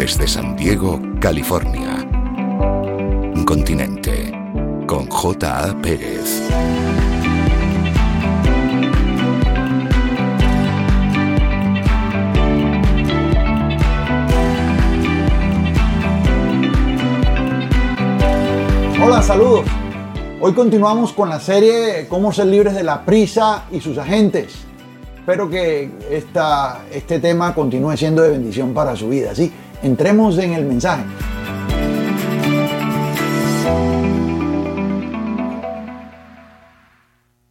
desde San Diego, California. Continente con J.A. Pérez. Hola, saludos. Hoy continuamos con la serie Cómo ser libres de la prisa y sus agentes. Espero que esta, este tema continúe siendo de bendición para su vida. ¿sí? Entremos en el mensaje.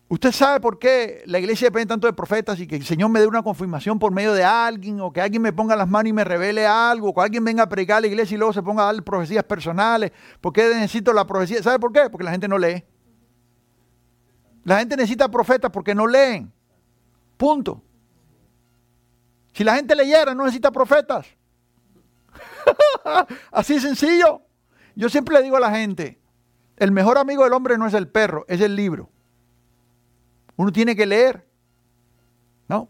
Usted sabe por qué la iglesia depende tanto de profetas y que el Señor me dé una confirmación por medio de alguien o que alguien me ponga las manos y me revele algo, o que alguien venga a predicar a la iglesia y luego se ponga a dar profecías personales. ¿Por qué necesito la profecía? ¿Sabe por qué? Porque la gente no lee. La gente necesita profetas porque no leen. Punto. Si la gente leyera, no necesita profetas. Así sencillo. Yo siempre le digo a la gente, el mejor amigo del hombre no es el perro, es el libro. Uno tiene que leer. ¿No?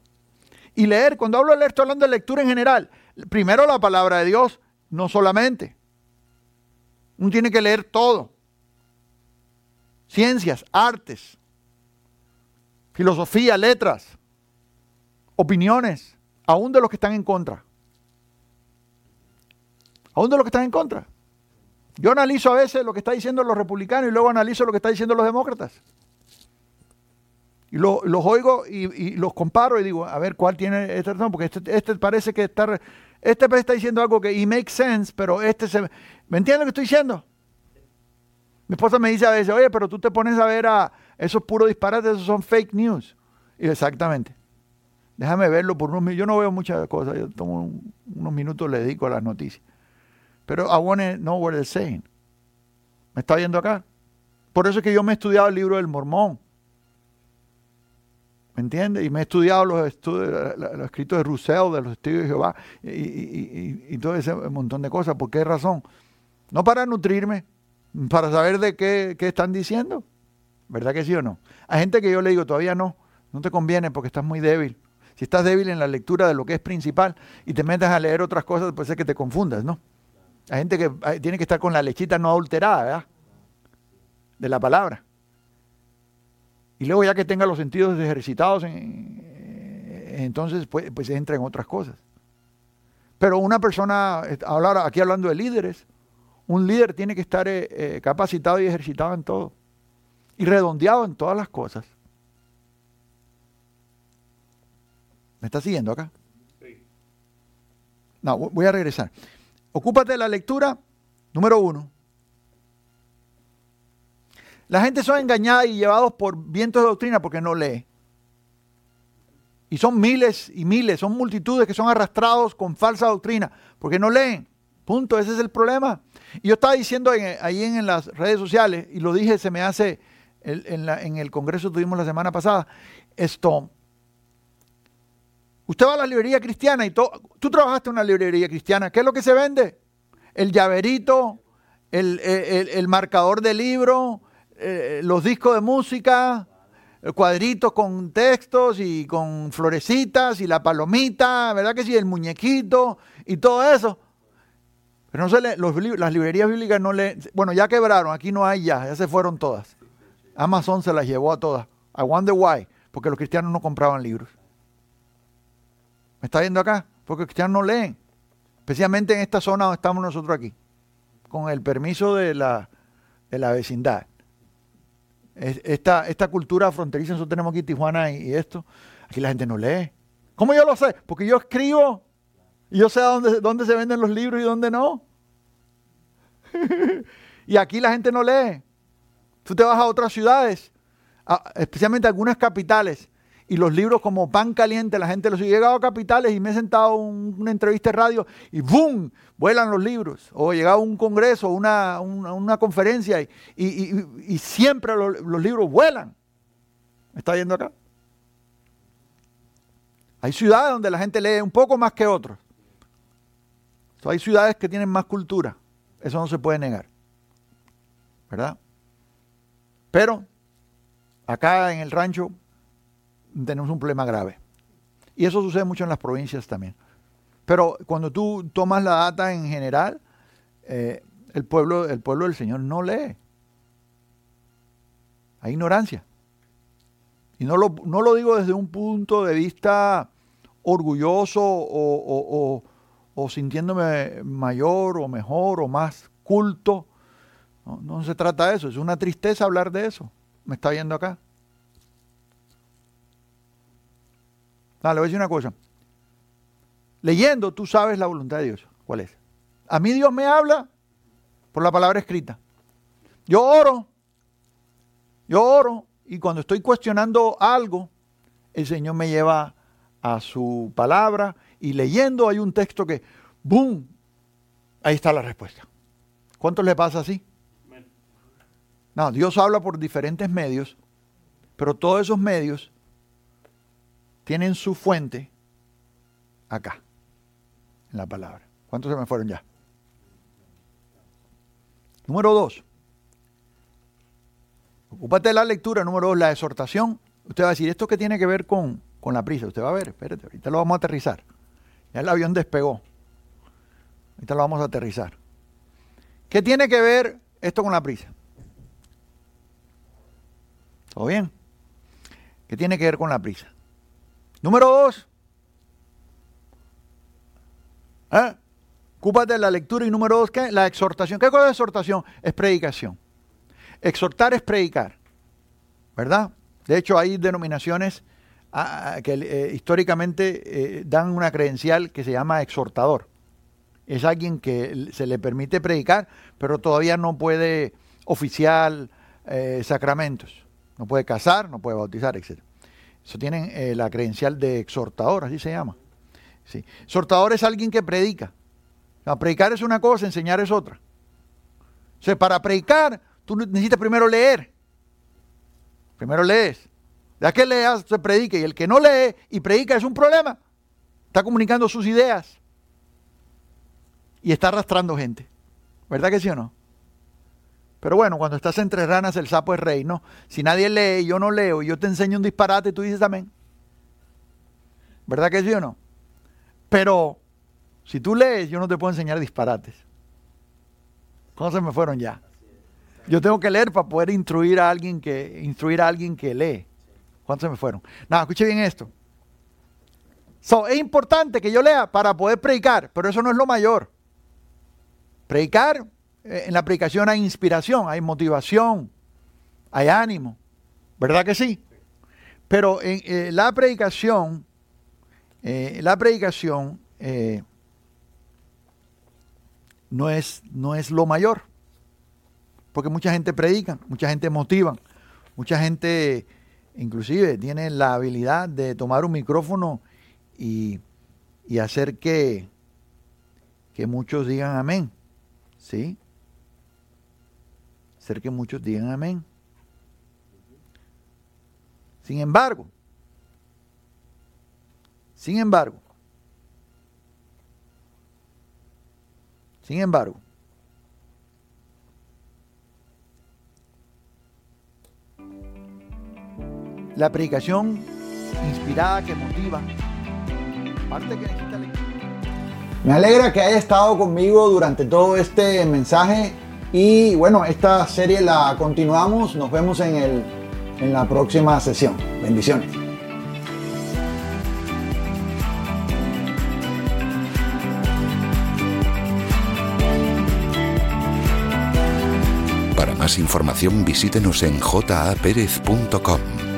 Y leer, cuando hablo de leer, estoy hablando de lectura en general. Primero la palabra de Dios, no solamente. Uno tiene que leer todo. Ciencias, artes, filosofía, letras, opiniones, aún de los que están en contra. Aún de los que están en contra. Yo analizo a veces lo que está diciendo los republicanos y luego analizo lo que está diciendo los demócratas. Y los oigo y, los comparo y digo, a ver, ¿cuál tiene esta razón? Porque este, este, parece que está, este está diciendo algo que y make sense, pero este se... ¿Me entiendes lo que estoy diciendo? Mi esposa me dice a veces, oye, pero tú te pones a ver a esos puros disparates, esos son fake news. Y exactamente. Déjame verlo por unos minutos. Yo no veo muchas cosas, yo tomo unos minutos, le dedico a las noticias. Pero I want to know what they're saying. ¿Me está viendo acá? Por eso es que yo me he estudiado el libro del Mormón. ¿Me entiendes? Y me he estudiado los, estudios, los escritos de Rousseau, de los estudios de Jehová, y, todo ese montón de cosas. ¿Por qué razón? No para nutrirme, para saber de qué, qué, están diciendo. ¿Verdad que sí o no? Hay gente que yo le digo, todavía no, no te conviene porque estás muy débil. Si estás débil en la lectura de lo que es principal y te metes a leer otras cosas, puede ser que te confundas, ¿no? Hay gente que tiene que estar con la lechita no adulterada, ¿verdad? De la palabra. Y luego ya que tenga los sentidos ejercitados, eh, entonces pues, pues, entra en otras cosas. Pero una persona, hablar, aquí hablando de líderes, un líder tiene que estar eh, eh, capacitado y ejercitado en todo. Y redondeado en todas las cosas. ¿Me está siguiendo acá? Sí. No, voy a regresar. Ocúpate de la lectura, número uno. La gente son engañada y llevados por vientos de doctrina porque no lee. Y son miles y miles, son multitudes que son arrastrados con falsa doctrina porque no leen. Punto, ese es el problema. Y yo estaba diciendo ahí en, las redes sociales, y lo dije, se me hace, en, en el congreso tuvimos la semana pasada, esto, usted va a la librería cristiana y tú trabajaste en una librería cristiana, ¿qué es lo que se vende? El llaverito, el, el marcador de libro, eh, los discos de música, cuadritos con textos y con florecitas y la palomita, ¿verdad que sí? El muñequito y todo eso. Pero no se le, las librerías bíblicas no le... Bueno, ya quebraron, aquí no hay ya, ya se fueron todas. Amazon se las llevó a todas. I wonder why, porque los cristianos no compraban libros. ¿Me está viendo acá? Porque los cristianos no leen. Especialmente en esta zona donde estamos nosotros aquí. Con el permiso de la, de la vecindad esta, esta cultura fronteriza, nosotros tenemos aquí Tijuana y, esto, aquí la gente no lee. ¿Cómo yo lo sé? Porque yo escribo y yo sé dónde, dónde se venden los libros y dónde no. y aquí la gente no lee. Tú te vas a otras ciudades, especialmente algunas capitales, y los libros como pan caliente, la gente los he llegado a capitales y me he sentado en una entrevista de radio y ¡boom! vuelan los libros. O he llegado a un congreso, una, una, conferencia y, siempre los, libros vuelan. ¿Me está viendo acá? Hay ciudades donde la gente lee un poco más que otros. hay ciudades que tienen más cultura. Eso no se puede negar. ¿Verdad? Pero acá en el rancho tenemos un problema grave. Y eso sucede mucho en las provincias también. Pero cuando tú tomas la data en general, eh, el, pueblo, el pueblo del Señor no lee. Hay ignorancia. Y no lo, no lo digo desde un punto de vista orgulloso o, sintiéndome mayor o mejor o más culto. No, no se trata de eso, es una tristeza hablar de eso. ¿Me está viendo acá? Dale, le voy a decir una cosa. Leyendo, tú sabes la voluntad de Dios. ¿Cuál es? A mí Dios me habla por la palabra escrita. Yo oro, yo oro y cuando estoy cuestionando algo, el Señor me lleva a su palabra y leyendo hay un texto que, ¡boom! Ahí está la respuesta. ¿Cuánto le pasa así? No, Dios habla por diferentes medios, pero todos esos medios tienen su fuente acá, en la palabra. ¿Cuántos se me fueron ya? Número dos. Ocúpate de la lectura. Número dos, la exhortación. Usted va a decir, ¿esto qué tiene que ver con, con la prisa? Usted va a ver, espérate, ahorita lo vamos a aterrizar. Ya el avión despegó. Ahorita lo vamos a aterrizar. ¿Qué tiene que ver esto con la prisa? ¿Todo bien? ¿Qué tiene que ver con la prisa? Número dos. ¿Eh? De la lectura. Y número dos, ¿qué? La exhortación. ¿Qué cosa es exhortación? Es predicación. Exhortar es predicar. ¿Verdad? De hecho, hay denominaciones ah, ah, que eh, históricamente eh, dan una credencial que se llama exhortador. Es alguien que se le permite predicar, pero todavía no puede oficiar sacramentos. No puede casar, no puede bautizar, etc. Eso tienen eh, la credencial de exhortador, así se llama. Sí. Exhortador es alguien que predica. predicar es una cosa, enseñar es otra. O para predicar, tú necesitas primero leer. Primero lees. Ya que leas, se predique. Y el que no lee y predica es un problema. Está comunicando sus ideas. Y está arrastrando gente. ¿Verdad que sí o no? Pero bueno, cuando estás entre ranas, el sapo es rey, ¿no? Si nadie lee, yo no leo, y yo te enseño un disparate, tú dices amén. ¿Verdad que sí o no? Pero si tú lees, yo no te puedo enseñar disparates. ¿Cómo se me fueron ya? Yo tengo que leer para poder instruir a alguien que, instruir a alguien que lee. ¿Cuántos se me fueron? Nada, escuche bien esto. es importante que yo lea para poder predicar, pero eso no es lo mayor. Predicar en la predicación hay inspiración, hay motivación, hay ánimo, ¿verdad que sí? Pero en eh, la predicación, eh, la predicación no, es, no es lo mayor, porque mucha gente predica, mucha gente motiva, mucha gente inclusive tiene la habilidad de tomar un micrófono y, y hacer que, que muchos digan amén, ¿sí? Que muchos digan amén. Sin embargo, sin embargo, sin embargo, la predicación inspirada que motiva, parte que necesita Me alegra que haya estado conmigo durante todo este mensaje y bueno, esta serie la continuamos. Nos vemos en, el, en la próxima sesión. Bendiciones. Para más información visítenos en japerez.com.